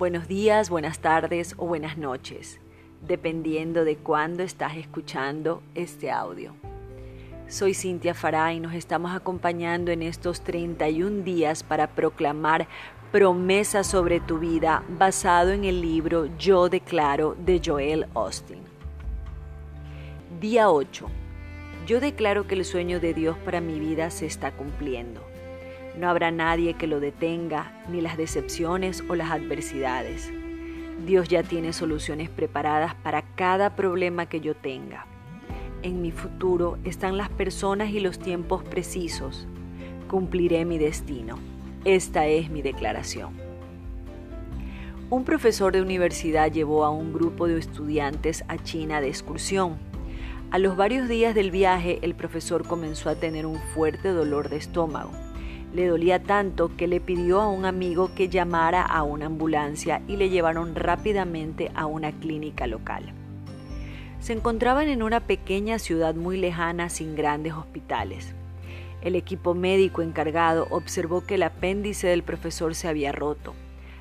buenos días, buenas tardes o buenas noches, dependiendo de cuándo estás escuchando este audio. Soy Cintia Fará y nos estamos acompañando en estos 31 días para proclamar promesas sobre tu vida basado en el libro Yo declaro de Joel Austin. Día 8. Yo declaro que el sueño de Dios para mi vida se está cumpliendo. No habrá nadie que lo detenga, ni las decepciones o las adversidades. Dios ya tiene soluciones preparadas para cada problema que yo tenga. En mi futuro están las personas y los tiempos precisos. Cumpliré mi destino. Esta es mi declaración. Un profesor de universidad llevó a un grupo de estudiantes a China de excursión. A los varios días del viaje, el profesor comenzó a tener un fuerte dolor de estómago. Le dolía tanto que le pidió a un amigo que llamara a una ambulancia y le llevaron rápidamente a una clínica local. Se encontraban en una pequeña ciudad muy lejana sin grandes hospitales. El equipo médico encargado observó que el apéndice del profesor se había roto.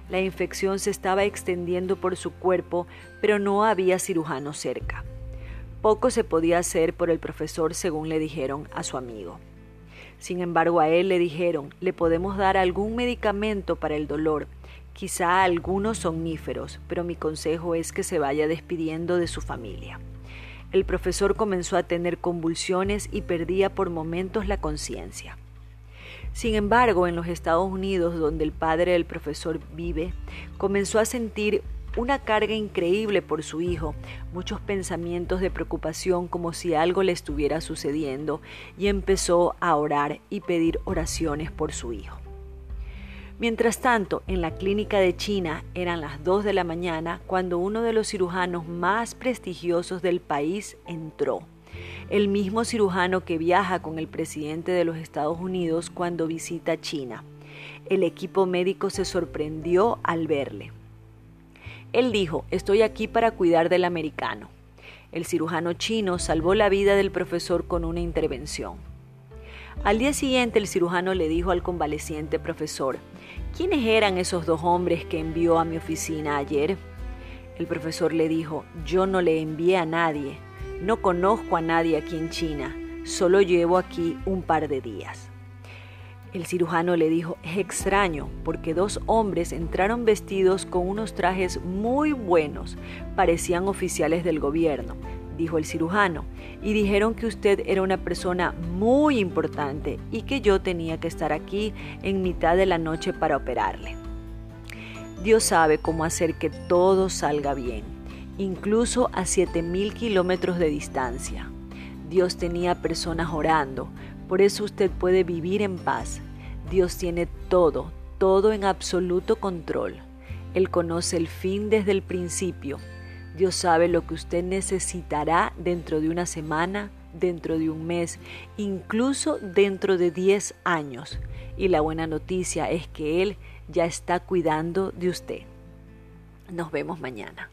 La infección se estaba extendiendo por su cuerpo, pero no había cirujano cerca. Poco se podía hacer por el profesor según le dijeron a su amigo. Sin embargo, a él le dijeron, le podemos dar algún medicamento para el dolor, quizá algunos somníferos, pero mi consejo es que se vaya despidiendo de su familia. El profesor comenzó a tener convulsiones y perdía por momentos la conciencia. Sin embargo, en los Estados Unidos, donde el padre del profesor vive, comenzó a sentir una carga increíble por su hijo, muchos pensamientos de preocupación como si algo le estuviera sucediendo, y empezó a orar y pedir oraciones por su hijo. Mientras tanto, en la clínica de China eran las 2 de la mañana cuando uno de los cirujanos más prestigiosos del país entró. El mismo cirujano que viaja con el presidente de los Estados Unidos cuando visita China. El equipo médico se sorprendió al verle. Él dijo, estoy aquí para cuidar del americano. El cirujano chino salvó la vida del profesor con una intervención. Al día siguiente el cirujano le dijo al convaleciente profesor, ¿quiénes eran esos dos hombres que envió a mi oficina ayer? El profesor le dijo, yo no le envié a nadie, no conozco a nadie aquí en China, solo llevo aquí un par de días. El cirujano le dijo, es extraño, porque dos hombres entraron vestidos con unos trajes muy buenos, parecían oficiales del gobierno, dijo el cirujano, y dijeron que usted era una persona muy importante y que yo tenía que estar aquí en mitad de la noche para operarle. Dios sabe cómo hacer que todo salga bien, incluso a 7.000 kilómetros de distancia. Dios tenía personas orando, por eso usted puede vivir en paz. Dios tiene todo, todo en absoluto control. Él conoce el fin desde el principio. Dios sabe lo que usted necesitará dentro de una semana, dentro de un mes, incluso dentro de 10 años. Y la buena noticia es que Él ya está cuidando de usted. Nos vemos mañana.